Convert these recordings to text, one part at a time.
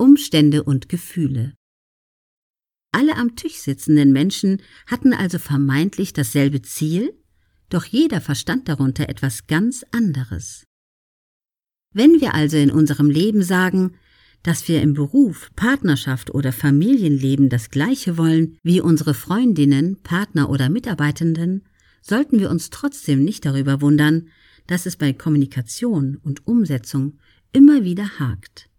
Umstände und Gefühle. Alle am Tisch sitzenden Menschen hatten also vermeintlich dasselbe Ziel, doch jeder verstand darunter etwas ganz anderes. Wenn wir also in unserem Leben sagen, dass wir im Beruf, Partnerschaft oder Familienleben das Gleiche wollen wie unsere Freundinnen, Partner oder Mitarbeitenden, sollten wir uns trotzdem nicht darüber wundern, dass es bei Kommunikation und Umsetzung immer wieder hakt.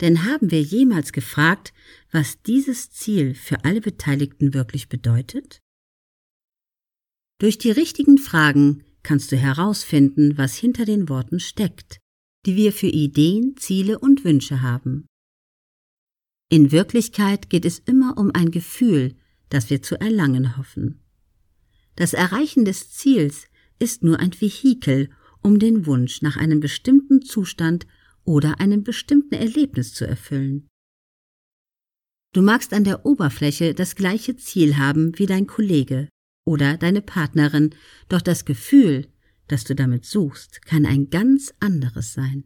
Denn haben wir jemals gefragt, was dieses Ziel für alle Beteiligten wirklich bedeutet? Durch die richtigen Fragen kannst du herausfinden, was hinter den Worten steckt, die wir für Ideen, Ziele und Wünsche haben. In Wirklichkeit geht es immer um ein Gefühl, das wir zu erlangen hoffen. Das Erreichen des Ziels ist nur ein Vehikel, um den Wunsch nach einem bestimmten Zustand oder einem bestimmten Erlebnis zu erfüllen. Du magst an der Oberfläche das gleiche Ziel haben wie dein Kollege, oder deine Partnerin, doch das Gefühl, das du damit suchst, kann ein ganz anderes sein.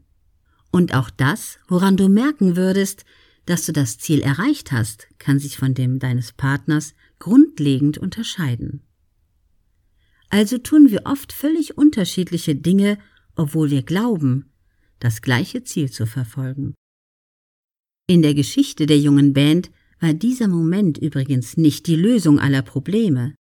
Und auch das, woran du merken würdest, dass du das Ziel erreicht hast, kann sich von dem deines Partners grundlegend unterscheiden. Also tun wir oft völlig unterschiedliche Dinge, obwohl wir glauben, das gleiche Ziel zu verfolgen. In der Geschichte der jungen Band war dieser Moment übrigens nicht die Lösung aller Probleme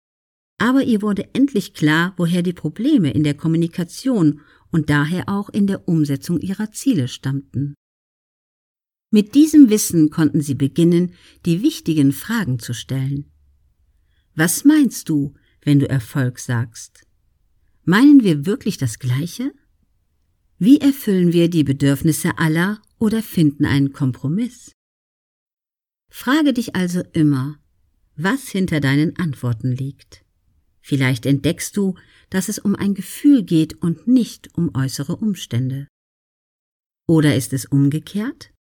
aber ihr wurde endlich klar, woher die Probleme in der Kommunikation und daher auch in der Umsetzung ihrer Ziele stammten. Mit diesem Wissen konnten sie beginnen, die wichtigen Fragen zu stellen. Was meinst du, wenn du Erfolg sagst? Meinen wir wirklich das Gleiche? Wie erfüllen wir die Bedürfnisse aller oder finden einen Kompromiss? Frage dich also immer, was hinter deinen Antworten liegt. Vielleicht entdeckst du, dass es um ein Gefühl geht und nicht um äußere Umstände. Oder ist es umgekehrt?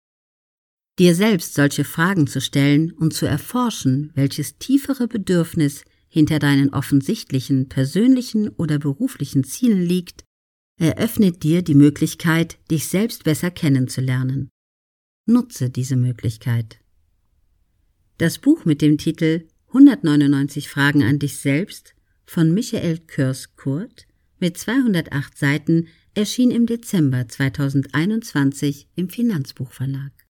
Dir selbst solche Fragen zu stellen und zu erforschen, welches tiefere Bedürfnis hinter deinen offensichtlichen persönlichen oder beruflichen Zielen liegt, eröffnet dir die Möglichkeit, dich selbst besser kennenzulernen. Nutze diese Möglichkeit. Das Buch mit dem Titel 199 Fragen an dich selbst von Michael Kurs-Kurt mit 208 Seiten erschien im Dezember 2021 im Finanzbuchverlag